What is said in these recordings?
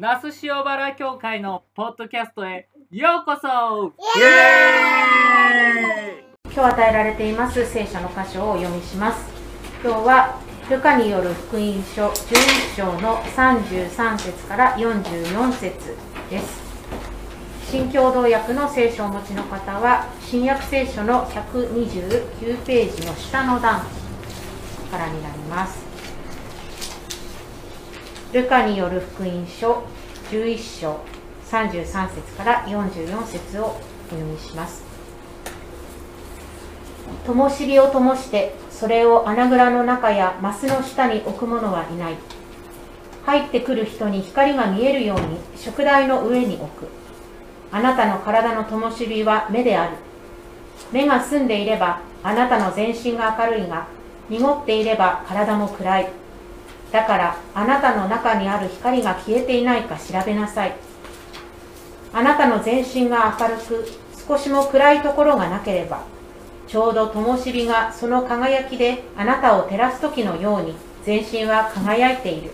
那須塩原教会のポッドキャストへようこそ。イエーイ。今日与えられています聖書の箇所をお読みします。今日はルカによる福音書11章の33節から44節です。新共同訳の聖書をお持ちの方は新約聖書の129ページの下の段からになりますルカによる福音書11章33節から44節をお読みします。灯火を灯してそれを穴蔵の中やマスの下に置く者はいない。入ってくる人に光が見えるように食台の上に置く。あなたの体の灯火は目である。目が澄んでいればあなたの全身が明るいが濁っていれば体も暗い。だからあなたの中にある光が消えていないか調べなさい。あなたの全身が明るく少しも暗いところがなければちょうど灯火がその輝きであなたを照らす時のように全身は輝いている。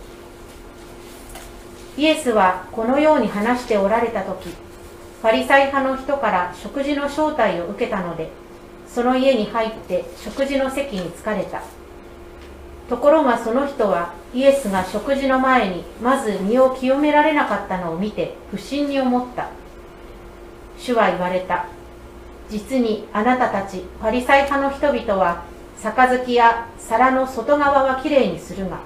イエスはこのように話しておられた時ファリサイ派の人から食事の招待を受けたのでその家に入って食事の席に着かれた。ところがその人はイエスが食事の前にまず身を清められなかったのを見て不審に思った。主は言われた。実にあなたたちパリサイ派の人々は杯や皿の外側はきれいにするが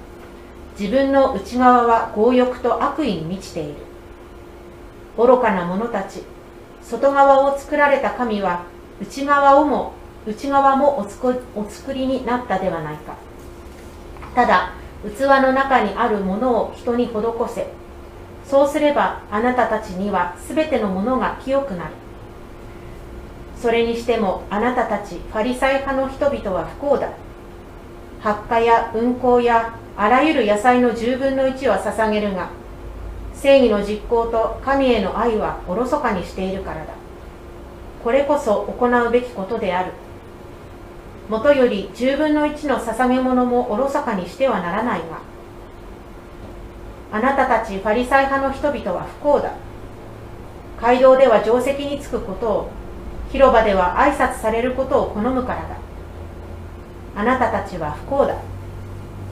自分の内側は強欲と悪意に満ちている。愚かな者たち外側を作られた神は内側をも内側もお作りになったではないか。ただ器の中にあるものを人に施せ。そうすればあなたたちにはすべてのものが清くなる。それにしてもあなたたちファリサイ派の人々は不幸だ。発火や運行やあらゆる野菜の10分の1は捧げるが正義の実行と神への愛はおろそかにしているからだ。これこそ行うべきことである。もとより10分の1の捧げ物もおろそかにしてはならないがあなたたちファリサイ派の人々は不幸だ。街道では定石につくことを広場では挨拶されることを好むからだ。あなたたちは不幸だ。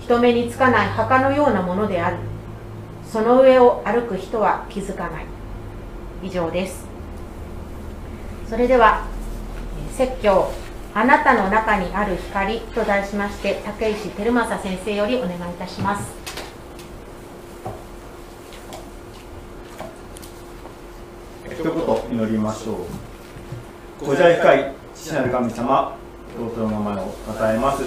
人目につかない墓のようなものである。その上を歩く人は気づかない。以上です。それでは説教あなたの中にある光と題しまして竹石照正先生よりお願いいたします。一言祈りましょう。ご自愛深い父なる神様尊の名前を称えます。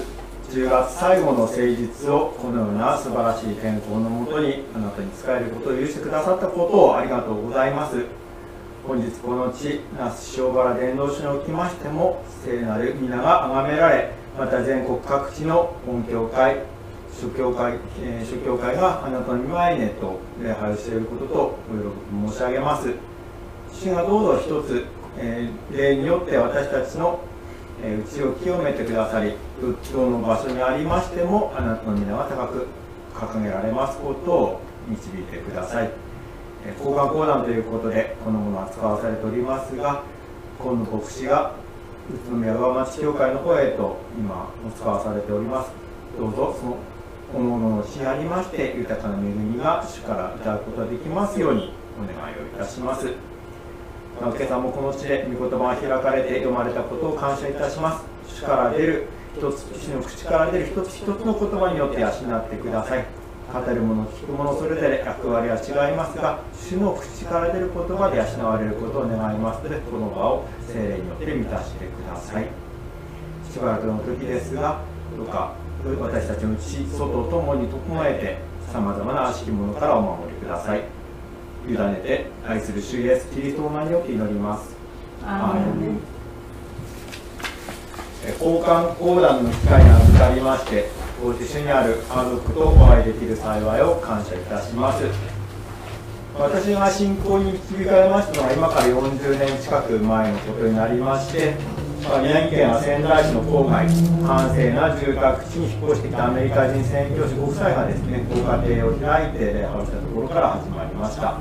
10月最後の誠実をこのような素晴らしい健康のもとにあなたに使えることを許してくださったことをありがとうございます。本日この地那須塩原伝道所におきましても聖なる皆が崇められまた全国各地の本教会諸教会、えー、諸教会があなたの御前にと礼拝をしていることとお喜び申し上げます。主がどうぞ一つえー、霊によって私たちの、えー、内を清めてくださり仏教の場所にありましてもあなたの皆が高く掲げられますことを導いてください、交換講談ということでこのものは使わされておりますが今野牧師が宇都宮川町教会の方へと今使わされております。どうぞそのこのもののしありまして豊かな恵みが主からいただくことができますようにお願いをいたします。今朝もこの地で御言葉が開かれて読まれたことを感謝いたします。主から出る一つ主の口から出る一つ一つの言葉によって養ってください。語る者聞く者それぞれ役割は違いますが主の口から出る言葉で養われることを願います。のでこの場を精霊によって満たしてください。しばらくの時ですがどうか私たちの内外ともに整えてさまざまな悪しき者からお守りください。委ねて愛する主イエスキリストの名によって祈ります。ア交換講談の機会が預かりましてご自主にある家族とお会いできる幸いを感謝いたします私が信仰に導かれましたのは今から40年近く前のことになりまして宮城県は仙台市の郊外、閑静な住宅地に引っ越してきたアメリカ人宣教師ご夫妻がですね、ご家庭を開いて礼拝したところから始まりました。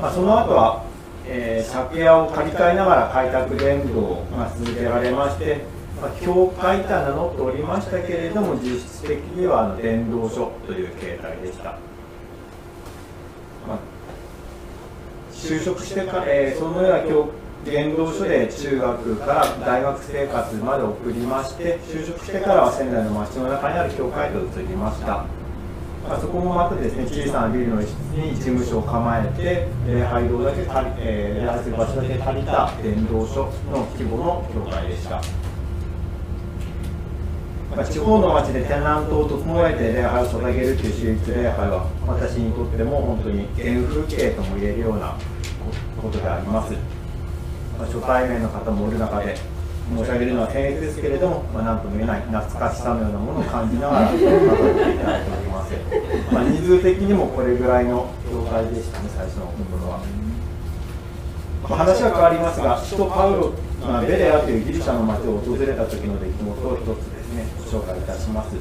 まあ、その後は、えー、借家を借り換えながら開拓伝道が続けられまして、まあ、教会とは名乗っておりましたけれども、実質的には伝道書という形態でした。まあ、就職してから、えー、そのような教伝道所で中学から大学生活まで送りまして就職してからは仙台の町の中にある教会と移りました、あ、そこもまたですね小さなビルの一室に事務所を構えて礼拝堂だけ足り、えー、礼拝する場所だけ足りた伝道所の規模の教会でしたま、地方の町で天覧島を整えて礼拝を捧げるという私立礼拝は私にとっても本当に原風景とも言えるようなことであります。まあ、初対面の方もいる中で申し上げるのは僭越ですけれども、まあ、なんとも言えない懐かしさのようなものを感じながら伺っていただいております、まあ、人数的にもこれぐらいの教会でしたね最初の頃は、まあ、話は変わりますが首都パウロ、まあ、ベレアというギリシャの町を訪れた時の出来事を一つ紹介いたします。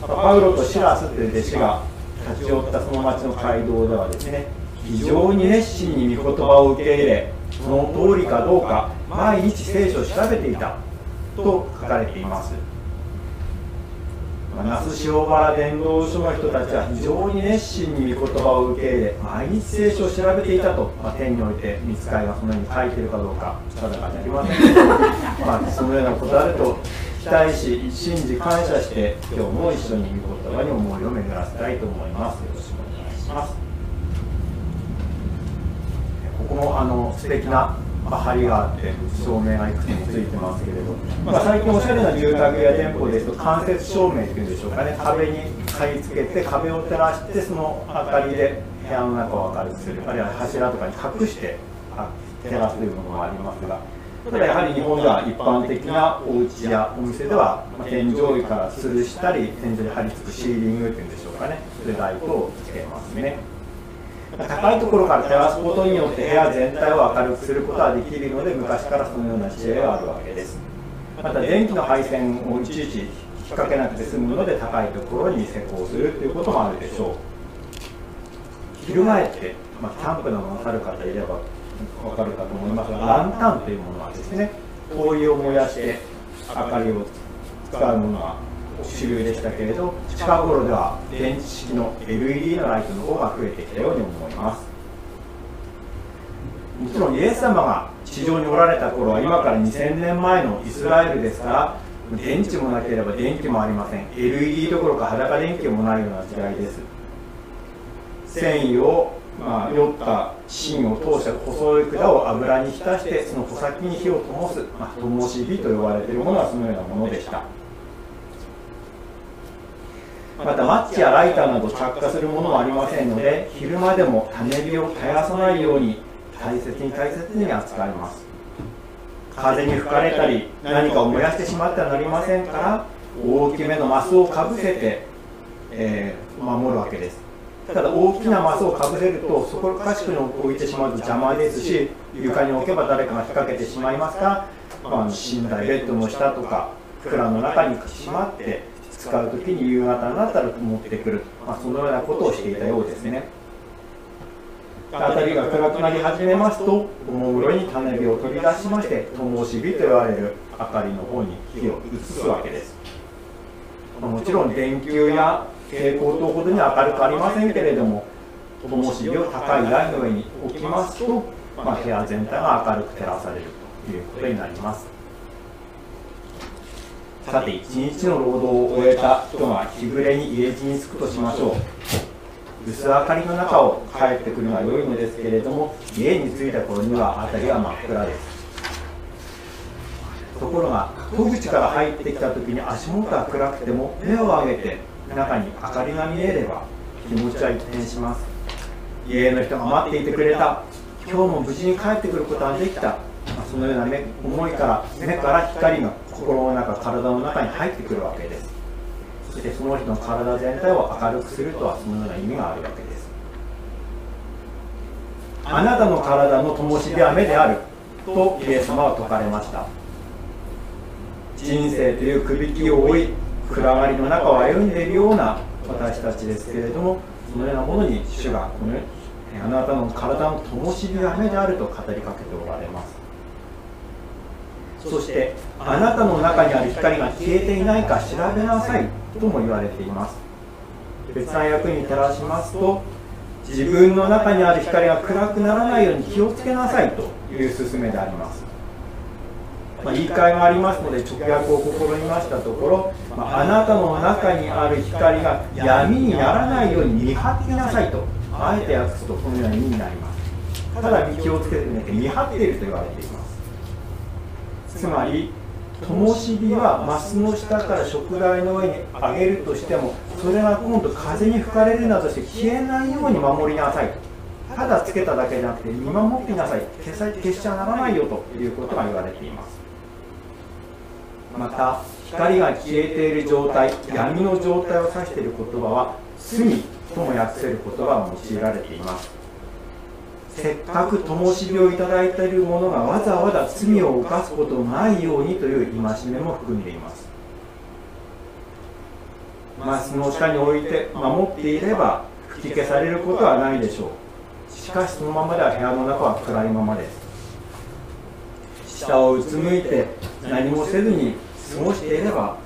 パウロとシラスという弟子が立ち寄ったその町の街道ではですね非常に熱心に御言葉を受け入れその通りかどうか毎日聖書を調べていたと書かれています。那須塩原伝道所の人たちは非常に熱心に御言葉を受け入れ毎日聖書を調べていたと、まあ、天において見つかりがそのように書いてるかどうか定かにありません。けど、まあ、そのようなことあると期待し信じ感謝して今日も一緒に御言葉に思いを巡らせたいと思いますよろしくお願いします。ここもあの素敵な梁があって照明がいくつもついてますけれど、まあ、最近おしゃれな住宅や店舗ですと間接照明っていうんでしょうかね。壁に貼り付けて壁を照らしてその明かりで部屋の中を明るくする。あるいは柱とかに隠して照らすというものもありますがただやはり日本では一般的なお家やお店では、まあ、天井から吊るしたり天井に張り付くシーリングっていうんでしょうかね。それライトをつけますね。高いところから照らすことによって部屋全体を明るくすることができるので昔からそのような知恵があるわけです。また電気の配線をいちいち引っ掛けなくて済むので高いところに施工するということもあるでしょう。翻って、まあ、キャンプなどなさる方いれば分かるかと思いますがランタンというものはですね灯油を燃やして明かりを使うものは主流でしたけれど近頃では電池式の LED のライトの方が増えてきたように思います。もちろんイエス様が地上におられた頃は今から2000年前のイスラエルですから電池もなければ電気もありません。LED どころか裸電気もないような時代です。繊維を、まあ、酔った芯を通した細い管を油に浸してその穂先に火を灯す、まあ、灯火と呼ばれているものはそのようなものでした。またマッチやライターなど着火するものもありませんので昼間でも種火を絶やさないように大切に大切に扱います。風に吹かれたり何かを燃やしてしまってはなりませんから大きめのマスをかぶせて、えー、守るわけです。ただ大きなマスをかぶせるとそこかしくに置いてしまうと邪魔ですし床に置けば誰かが引っ掛けてしまいますか、まあ、寝台ベッドの下とか蔵の中にしまって使う時に夕方になったら持ってくる、まあ、そのようなことをしていたようですね。辺りが暗くなり始めますとおもむろに種火を取り出しまして灯火と言われる明かりの方に火を移すわけです。もちろん電球や蛍光灯ほどには明るくありませんけれども灯火を高い台の上に置きますと、まあ、部屋全体が明るく照らされるということになります。さて一日の労働を終えた人が日暮れに家路に着くとしましょう。薄明かりの中を帰ってくるのは良いのですけれども家に着いた頃には辺りは真っ暗です。ところが戸口から入ってきた時に足元は暗くても目を上げて中に明かりが見えれば気持ちは一変します。家の人が待っていてくれた。今日も無事に帰ってくることができた。そのような思いから目から光が心の中体の中に入ってくるわけです。そしてその人の体全体を明るくするとはそのような意味があるわけです。あなたの体の灯火は目であるとイエス様は説かれました。人生というくびきを追い暗がりの中を歩んでいるような私たちですけれどもそのようなものに主がこのあなたの体の灯火が目であると語りかけておられます。そしてあなたの中にある光が消えていないか調べなさいとも言われています。別な役に照らしますと自分の中にある光が暗くならないように気をつけなさいという勧めであります、まあ、言い換えがありますので直訳を試みましたところ、まあ、あなたの中にある光が闇にならないように見張っていなさいとあえて訳すとこのような意味になります。ただ気をつけてね見張っていると言われています。つまり灯火はマスの下から食台の上に上げるとしてもそれが今度風に吹かれるなどして消えないように守りなさいただつけただけじゃなくて見守っていなさい。消さ消しちゃならないよということが言われています。また光が消えている状態闇の状態を指している言葉は罪とも訳せる言葉が用いられています。せっかく灯火をいただいている者がわざわざ罪を犯すことないようにという戒めも含んでいます。マスの下に置いて守っていれば吹き消されることはないでしょう。しかしそのままでは部屋の中は暗いままです。下をうつむいて何もせずに過ごしていれば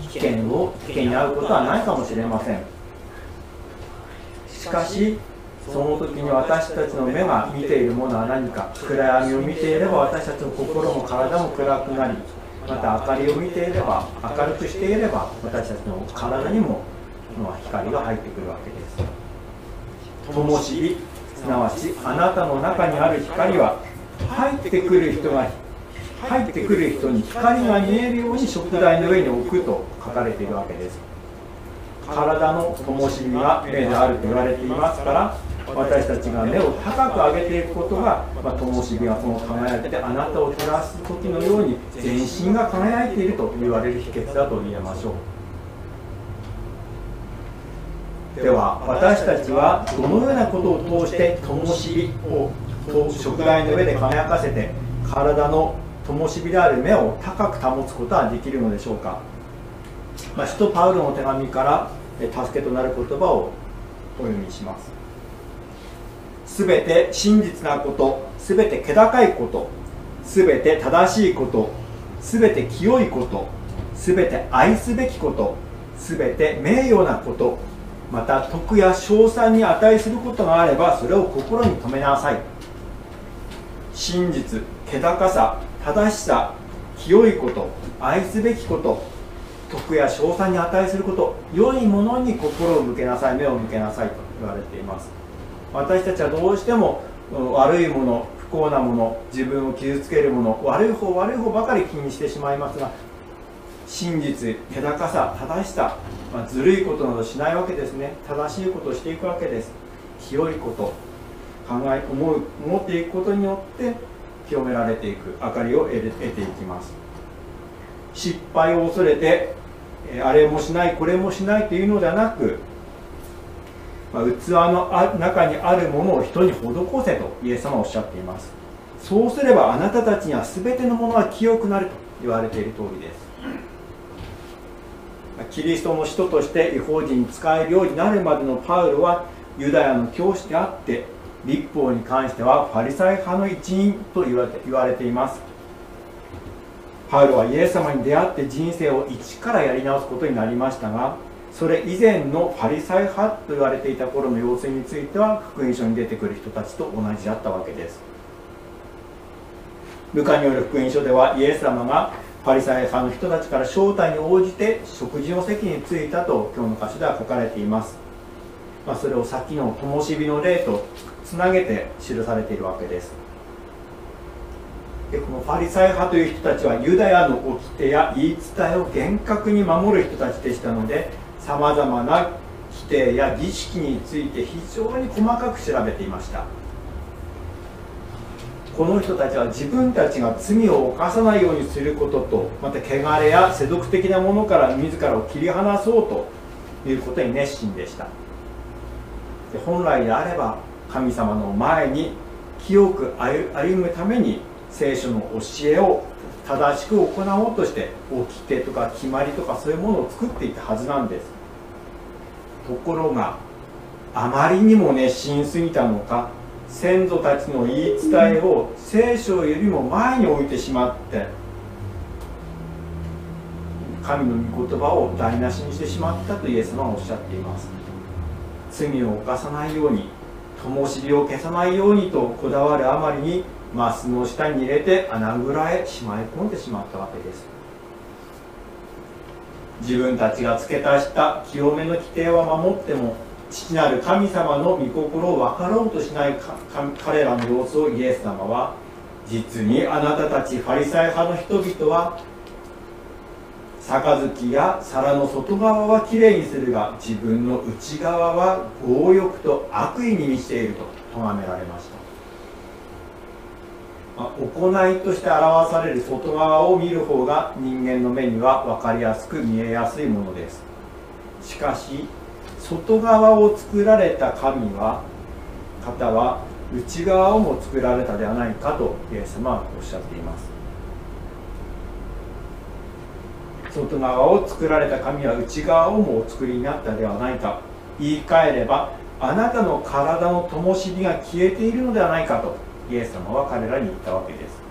危険を危険に遭うことはないかもしれません。しかしその時に私たちの目が見ているものは何か暗闇を見ていれば私たちの心も体も暗くなりまた明かりを見ていれば明るくしていれば私たちの体にも光が入ってくるわけです。灯火すなわちあなたの中にある光は入ってくる人が入ってくる人に光が見えるように食台の上に置くと書かれているわけです。体の灯火が目であると言われていますから私たちが目を高く上げていくことが、まあ、灯火がその輝いてあなたを照らす時のように全身が輝いていると言われる秘訣だと言えましょう。では私たちはどのようなことを通して灯火を食台の上で輝かせて体の灯火である目を高く保つことはできるのでしょうか、まあ、使徒パウロの手紙から助けとなる言葉をお読みします。すべて真実なことすべて気高いことすべて正しいことすべて清いことすべて愛すべきことすべて名誉なことまた徳や賞賛に値することがあればそれを心に留めなさい。真実気高さ正しさ清いこと愛すべきこと徳や賞賛に値すること良いものに心を向けなさい目を向けなさいと言われています。私たちはどうしても悪いもの不幸なもの自分を傷つけるもの悪い方悪い方ばかり気にしてしまいますが真実気高さ正しさ、まあ、ずるいことなどしないわけですね。正しいことをしていくわけです。清いこと考え思う思っていくことによって清められていく明かりを得ていきます。失敗を恐れてあれもしないこれもしないというのではなくまあ、器の中にあるものを人に施せとイエス様はおっしゃっています。そうすればあなたたちには全てのものは清くなると言われている通りです。キリストの使徒として違法人に使えるようになるまでのパウロはユダヤの教師であって立法に関してはファリサイ派の一員と言われています。パウロはイエス様に出会って人生を一からやり直すことになりましたがそれ以前のファリサイ派と言われていた頃の要請については福音書に出てくる人たちと同じだったわけです。ルカによる福音書ではイエス様がパリサイ派の人たちから招待に応じて食事の席に着いたと今日の箇所では書かれています、まあ、それをさっきの灯火の例とつなげて記されているわけです。でこのファリサイ派という人たちはユダヤの掟や言い伝えを厳格に守る人たちでしたのでさまざまな規定や儀式について非常に細かく調べていました。この人たちは自分たちが罪を犯さないようにすることとまた汚れや世俗的なものから自らを切り離そうということに熱心でした。で本来であれば神様の前に清く歩むために聖書の教えを正しく行おうとして掟とか決まりとかそういうものを作っていたはずなんです。ところがあまりにも熱心すぎたのか先祖たちの言い伝えを聖書よりも前に置いてしまって神の御言葉を台無しにしてしまったとイエス様はおっしゃっています。罪を犯さないように灯火を消さないようにとこだわるあまりにマスの下に入れて穴蔵へしまい込んでしまったわけです。自分たちが付け足した清めの規定は守っても父なる神様の御心を分かろうとしない彼らの様子をイエス様は実にあなたたちファリサイ派の人々は杯や皿の外側はきれいにするが自分の内側は強欲と悪意に満ちていると咎められましたま行いとして表される外側を見る方が人間の目には分かりやすく見えやすいものですしかし外側を作られた神は方は内側をも作られたではないかとイエス様はおっしゃっています外側を作られた神は内側をもお作りになったではないか。言い換えればあなたの体の灯火が消えているのではないかとイエス様は彼らに言ったわけです。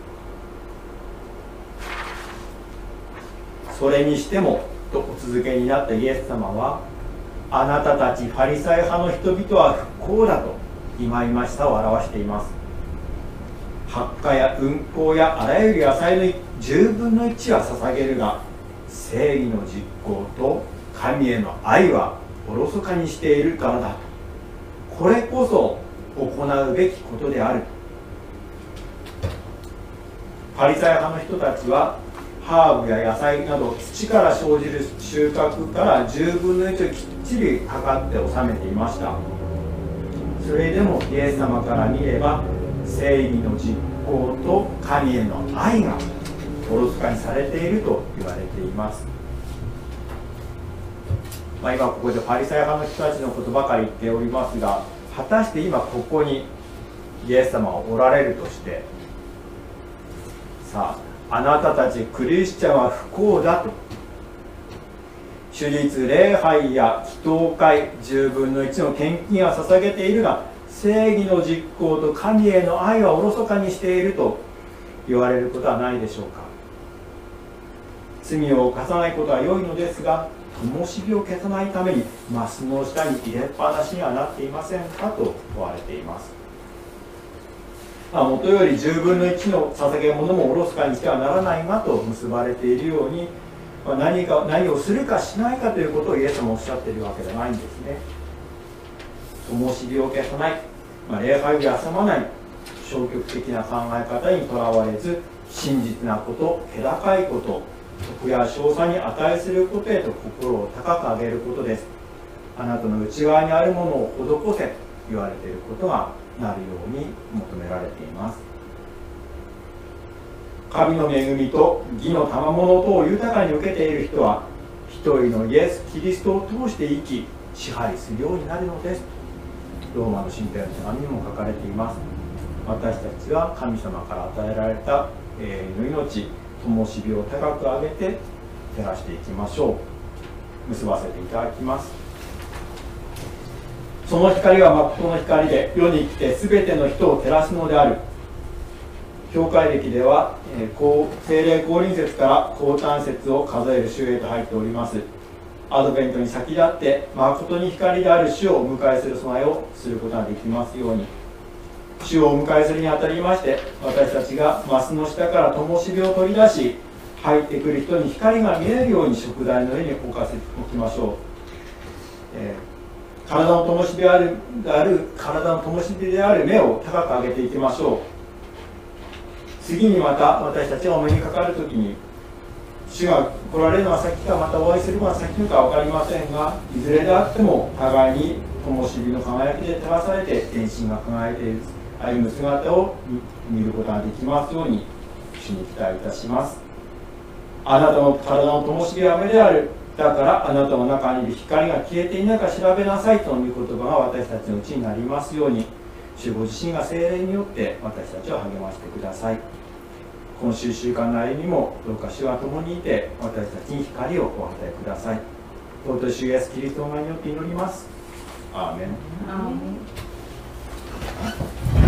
それにしてもとお続けになったイエス様はあなたたちファリサイ派の人々は不幸だと忌々しさを表しています。発火や運行やあらゆる野菜の10分の1は捧げるが正義の実行と神への愛はおろそかにしているからだと。これこそ行うべきことであるパリサイ派の人たちはハーブや野菜など土から生じる収穫から10分の1をきっちり測って収めていました。それでもイエス様から見れば正義の実行と神への愛がおろそかにされていると言われています、まあ、今ここでパリサイ派の人たちのことばかり言っておりますが果たして今ここにイエス様がおられるとしてさああなたたちクリスチャンは不幸だと。手術礼拝や祈祷会10分の1の献金は捧げているが正義の実行と神への愛はおろそかにしていると言われることはないでしょうか。罪を犯さないことは良いのですが灯火を消さないためにマスの下に入れっぱなしにはなっていませんかと問われています。まあ、元より10分の1の捧げ物もおろすかにしてはならないがと結ばれているように、まあ、何か何をするかしないかということをイエスもおっしゃっているわけじゃないんですね。灯火を消さない、まあ、礼拝を休まない。消極的な考え方にとらわれず真実なこと気高いこと徳や賞賛に値することへと心を高く上げることです。あなたの内側にあるものを施せと言われていることがなるように求められています。神の恵みと義の賜物等を豊かに受けている人は一人のイエス・キリストを通して生き支配するようになるのです。ローマの神殿の手紙にも書かれています。私たちは神様から与えられた永遠の命灯火を高く上げて照らしていきましょう。結ばせていただきます。その光は誠の光で世に来て全ての人を照らすのである。教会歴では、えー、精霊降臨節から降誕節を数える週へと入っております。アドベントに先立って誠に光である主をお迎えする備えをすることができますように。主をお迎えするにあたりまして私たちがマスの下から灯火を取り出し入ってくる人に光が見えるように食材の上に置かせておきましょう、えー体の灯火であるである体の灯火である目を高く上げていきましょう。次にまた私たちがお目にかかるときに主が来られるのは先かまたお会いするのは先か分かりませんがいずれであっても互いに灯火の輝きで照らされて天心が輝いている。歩む姿を見ることができますように主に期待いたします。あなたの体の灯火は目である。だからあなたの中にいる光が消えていないか調べなさいという言葉が私たちのうちになりますように主ご自身が精霊によって私たちを励ましてください。今週週間の間にもどうか主は共にいて私たちに光をお与えください。尊い主イエスキリストの名によって祈ります。アーメン。アーメン。